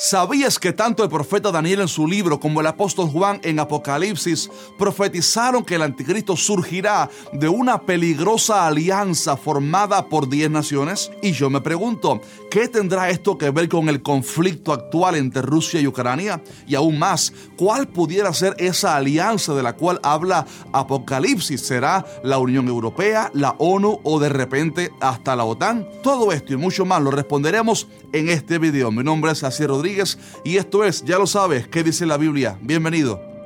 ¿Sabías que tanto el profeta Daniel en su libro como el apóstol Juan en Apocalipsis profetizaron que el anticristo surgirá de una peligrosa alianza formada por 10 naciones? Y yo me pregunto, ¿qué tendrá esto que ver con el conflicto actual entre Rusia y Ucrania? Y aún más, ¿cuál pudiera ser esa alianza de la cual habla Apocalipsis? ¿Será la Unión Europea, la ONU o de repente hasta la OTAN? Todo esto y mucho más lo responderemos en este video. Mi nombre es Asier Rodríguez y esto es, ya lo sabes, ¿qué dice la Biblia? Bienvenido.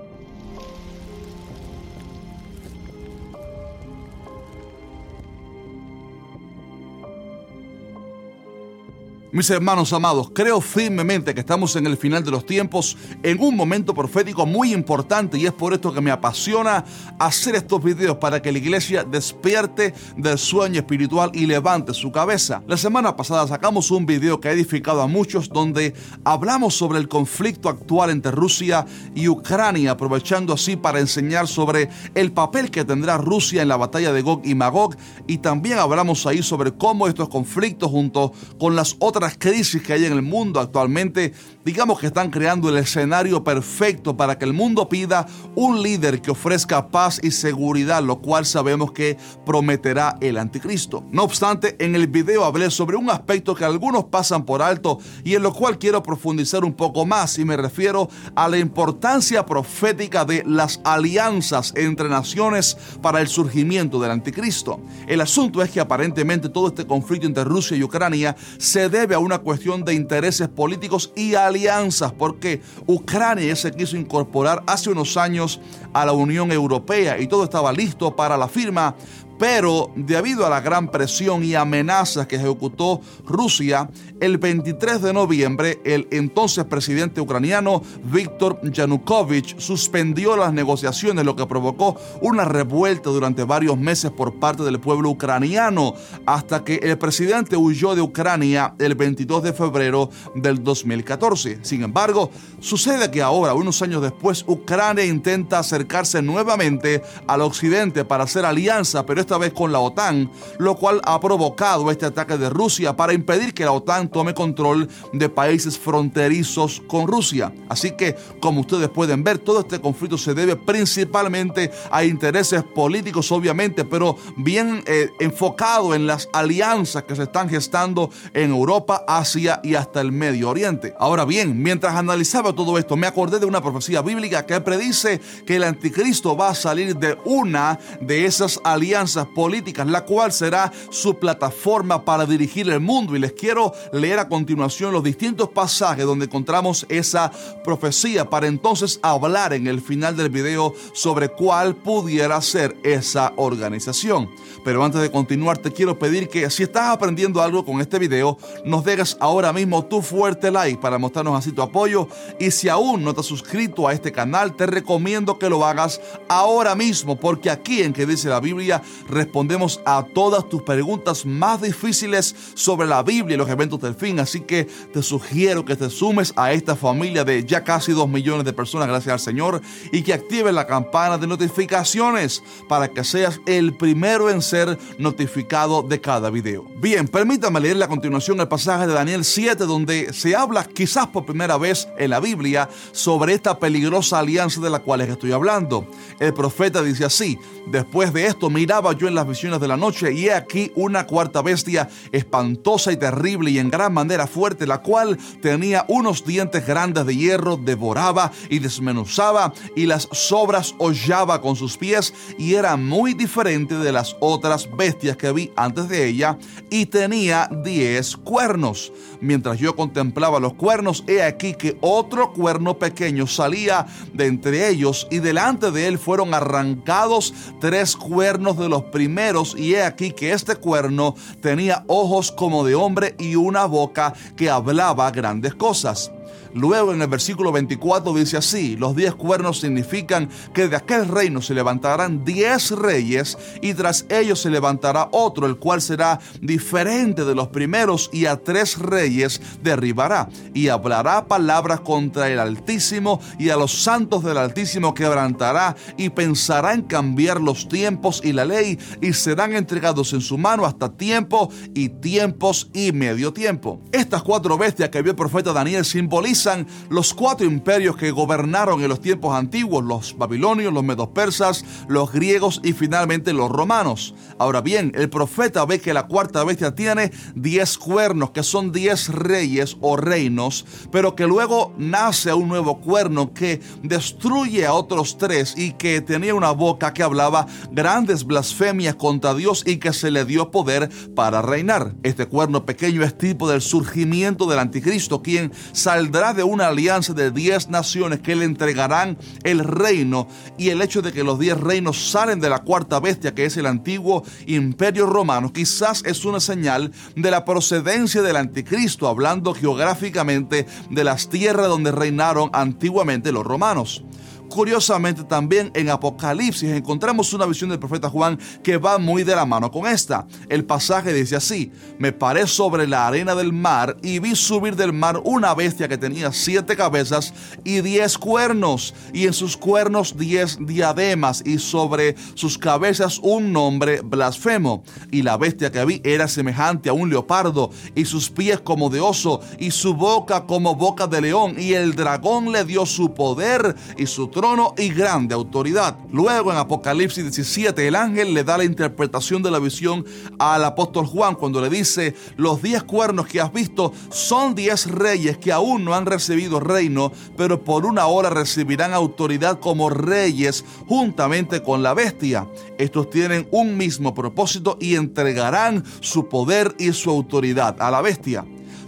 Mis hermanos amados, creo firmemente que estamos en el final de los tiempos, en un momento profético muy importante y es por esto que me apasiona hacer estos videos para que la iglesia despierte del sueño espiritual y levante su cabeza. La semana pasada sacamos un video que ha edificado a muchos donde hablamos sobre el conflicto actual entre Rusia y Ucrania, aprovechando así para enseñar sobre el papel que tendrá Rusia en la batalla de Gog y Magog y también hablamos ahí sobre cómo estos conflictos junto con las otras las crisis que hay en el mundo actualmente, digamos que están creando el escenario perfecto para que el mundo pida un líder que ofrezca paz y seguridad, lo cual sabemos que prometerá el anticristo. No obstante, en el video hablé sobre un aspecto que algunos pasan por alto y en lo cual quiero profundizar un poco más y me refiero a la importancia profética de las alianzas entre naciones para el surgimiento del anticristo. El asunto es que aparentemente todo este conflicto entre Rusia y Ucrania se debe a una cuestión de intereses políticos y alianzas, porque Ucrania se quiso incorporar hace unos años a la Unión Europea y todo estaba listo para la firma, pero debido a la gran presión y amenazas que ejecutó Rusia, el 23 de noviembre el entonces presidente ucraniano Viktor Yanukovych suspendió las negociaciones, lo que provocó una revuelta durante varios meses por parte del pueblo ucraniano, hasta que el presidente huyó de Ucrania el 22 de febrero del 2014. Sin embargo, sucede que ahora, unos años después, Ucrania intenta acercarse nuevamente al occidente para hacer alianza, pero esta vez con la OTAN, lo cual ha provocado este ataque de Rusia para impedir que la OTAN tome control de países fronterizos con Rusia. Así que, como ustedes pueden ver, todo este conflicto se debe principalmente a intereses políticos, obviamente, pero bien eh, enfocado en las alianzas que se están gestando en Europa, Asia y hasta el Medio Oriente. Ahora bien, mientras analizaba todo esto, me acordé de una profecía bíblica que predice que el anticristo va a salir de una de esas alianzas políticas, la cual será su plataforma para dirigir el mundo. Y les quiero leer a continuación los distintos pasajes donde encontramos esa profecía para entonces hablar en el final del video sobre cuál pudiera ser esa organización. Pero antes de continuar, te quiero pedir que si estás aprendiendo algo con este video, nos dejes ahora mismo tu fuerte like para mostrarnos así tu apoyo. Y si aún no te has suscrito a este canal, te recomiendo que lo hagas ahora mismo, porque aquí en que dice la Biblia, respondemos a todas tus preguntas más difíciles sobre la Biblia y los eventos del fin. Así que te sugiero que te sumes a esta familia de ya casi 2 millones de personas, gracias al Señor, y que actives la campana de notificaciones para que seas el primero en ser notificado de cada video. Bien, permítame leer a continuación el pasaje de Daniel 7, donde se habla quizás por primera vez en la Biblia sobre esta peligrosa alianza de la cual estoy hablando. El profeta dice así, después de esto miraba yo en las visiones de la noche, y he aquí una cuarta bestia espantosa y terrible y en gran manera fuerte, la cual tenía unos dientes grandes de hierro, devoraba y desmenuzaba, y las sobras hollaba con sus pies, y era muy diferente de las otras bestias que vi antes de ella, y tenía diez cuernos. Mientras yo contemplaba los cuernos, he aquí que otro cuerno pequeño salía de entre ellos, y delante de él fueron arrancados tres cuernos de los primeros, y he aquí que este cuerno tenía ojos como de hombre y una boca que hablaba grandes cosas. Luego en el versículo 24 dice así, los diez cuernos significan que de aquel reino se levantarán diez reyes y tras ellos se levantará otro, el cual será diferente de los primeros y a tres reyes derribará y hablará palabras contra el Altísimo y a los santos del Altísimo quebrantará y pensará en cambiar los tiempos y la ley y serán entregados en su mano hasta tiempo y tiempos y medio tiempo. Estas cuatro bestias que vio el profeta Daniel simbolizan los cuatro imperios que gobernaron en los tiempos antiguos, los babilonios, los medos persas, los griegos y finalmente los romanos. Ahora bien, el profeta ve que la cuarta bestia tiene diez cuernos, que son diez reyes o reinos, pero que luego nace un nuevo cuerno que destruye a otros tres y que tenía una boca que hablaba grandes blasfemias contra Dios y que se le dio poder para reinar. Este cuerno pequeño es tipo del surgimiento del anticristo, quien saldrá de una alianza de diez naciones que le entregarán el reino y el hecho de que los diez reinos salen de la cuarta bestia que es el antiguo imperio romano quizás es una señal de la procedencia del anticristo hablando geográficamente de las tierras donde reinaron antiguamente los romanos. Curiosamente también en Apocalipsis encontramos una visión del profeta Juan que va muy de la mano con esta. El pasaje dice así, me paré sobre la arena del mar y vi subir del mar una bestia que tenía siete cabezas y diez cuernos, y en sus cuernos diez diademas, y sobre sus cabezas un nombre blasfemo. Y la bestia que vi era semejante a un leopardo, y sus pies como de oso, y su boca como boca de león, y el dragón le dio su poder y su trono trono y grande autoridad. Luego en Apocalipsis 17 el ángel le da la interpretación de la visión al apóstol Juan cuando le dice, los diez cuernos que has visto son diez reyes que aún no han recibido reino, pero por una hora recibirán autoridad como reyes juntamente con la bestia. Estos tienen un mismo propósito y entregarán su poder y su autoridad a la bestia.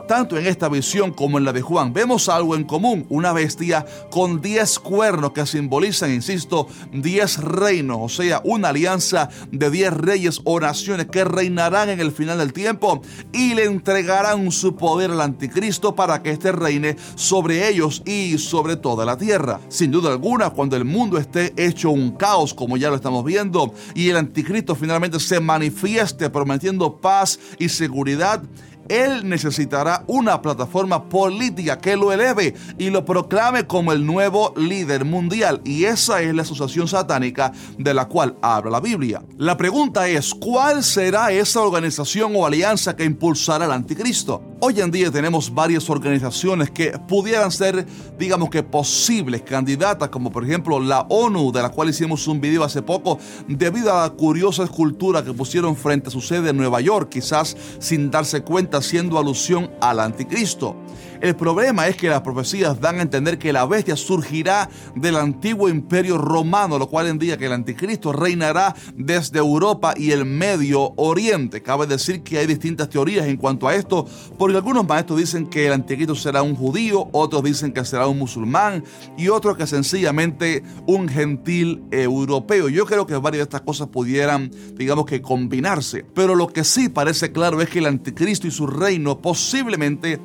Tanto en esta visión como en la de Juan vemos algo en común, una bestia con 10 cuernos que simbolizan, insisto, 10 reinos, o sea, una alianza de 10 reyes o naciones que reinarán en el final del tiempo y le entregarán su poder al anticristo para que éste reine sobre ellos y sobre toda la tierra. Sin duda alguna, cuando el mundo esté hecho un caos, como ya lo estamos viendo, y el anticristo finalmente se manifieste prometiendo paz y seguridad, él necesitará una plataforma política que lo eleve y lo proclame como el nuevo líder mundial. Y esa es la asociación satánica de la cual habla la Biblia. La pregunta es, ¿cuál será esa organización o alianza que impulsará al anticristo? Hoy en día tenemos varias organizaciones que pudieran ser, digamos que posibles candidatas, como por ejemplo la ONU, de la cual hicimos un video hace poco, debido a la curiosa escultura que pusieron frente a su sede en Nueva York, quizás sin darse cuenta haciendo alusión al anticristo. El problema es que las profecías dan a entender que la bestia surgirá del antiguo imperio romano, lo cual indica que el anticristo reinará desde Europa y el Medio Oriente. Cabe decir que hay distintas teorías en cuanto a esto, porque algunos maestros dicen que el anticristo será un judío, otros dicen que será un musulmán y otros que sencillamente un gentil europeo. Yo creo que varias de estas cosas pudieran, digamos que combinarse, pero lo que sí parece claro es que el anticristo y su reino posiblemente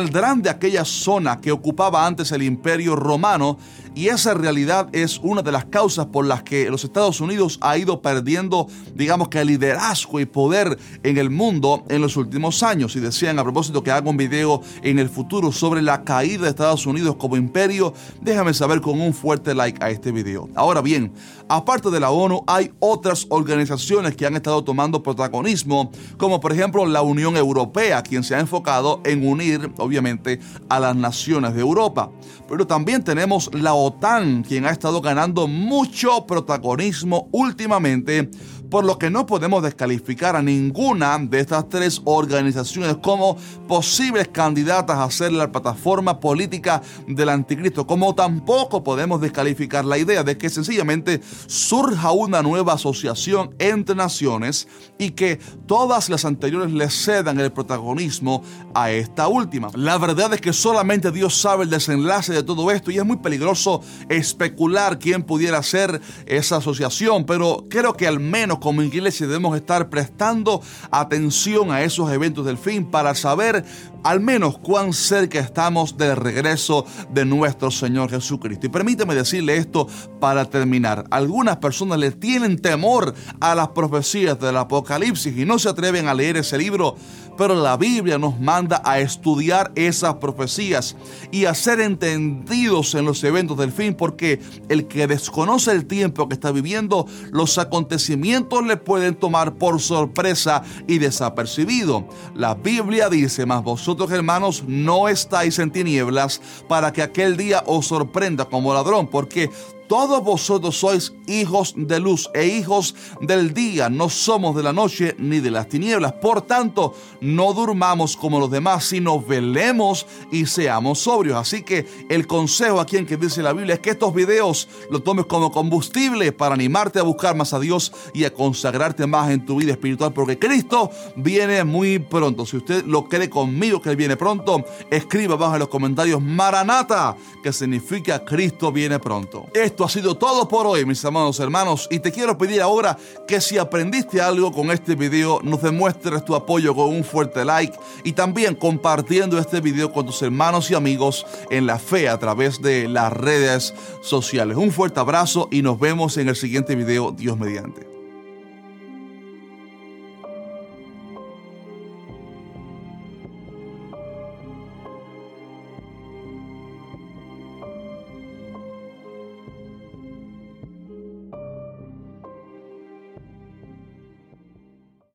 saldrán de aquella zona que ocupaba antes el imperio romano y esa realidad es una de las causas por las que los Estados Unidos ha ido perdiendo, digamos que liderazgo y poder en el mundo en los últimos años. Y decían a propósito que hago un video en el futuro sobre la caída de Estados Unidos como imperio, déjame saber con un fuerte like a este video. Ahora bien, aparte de la ONU, hay otras organizaciones que han estado tomando protagonismo, como por ejemplo la Unión Europea, quien se ha enfocado en unir, obviamente, a las naciones de Europa. Pero también tenemos la OTAN, quien ha estado ganando mucho protagonismo últimamente por lo que no podemos descalificar a ninguna de estas tres organizaciones como posibles candidatas a ser la plataforma política del anticristo, como tampoco podemos descalificar la idea de que sencillamente surja una nueva asociación entre naciones y que todas las anteriores le cedan el protagonismo a esta última. La verdad es que solamente Dios sabe el desenlace de todo esto y es muy peligroso especular quién pudiera ser esa asociación, pero creo que al menos como iglesia debemos estar prestando atención a esos eventos del fin para saber al menos cuán cerca estamos del regreso de nuestro Señor Jesucristo. Y permíteme decirle esto para terminar. Algunas personas le tienen temor a las profecías del Apocalipsis y no se atreven a leer ese libro, pero la Biblia nos manda a estudiar esas profecías y a ser entendidos en los eventos del fin, porque el que desconoce el tiempo que está viviendo, los acontecimientos le pueden tomar por sorpresa y desapercibido. La Biblia dice, mas vosotros hermanos no estáis en tinieblas para que aquel día os sorprenda como ladrón, porque todos vosotros sois hijos de luz e hijos del día, no somos de la noche ni de las tinieblas. Por tanto, no durmamos como los demás, sino velemos y seamos sobrios. Así que el consejo aquí en que dice la Biblia es que estos videos los tomes como combustible para animarte a buscar más a Dios y a consagrarte más en tu vida espiritual, porque Cristo viene muy pronto. Si usted lo cree conmigo que Él viene pronto, escriba abajo en los comentarios Maranata, que significa Cristo viene pronto ha sido todo por hoy, mis amados hermanos, y te quiero pedir ahora que si aprendiste algo con este video, nos demuestres tu apoyo con un fuerte like y también compartiendo este video con tus hermanos y amigos en la fe a través de las redes sociales. Un fuerte abrazo y nos vemos en el siguiente video, Dios mediante.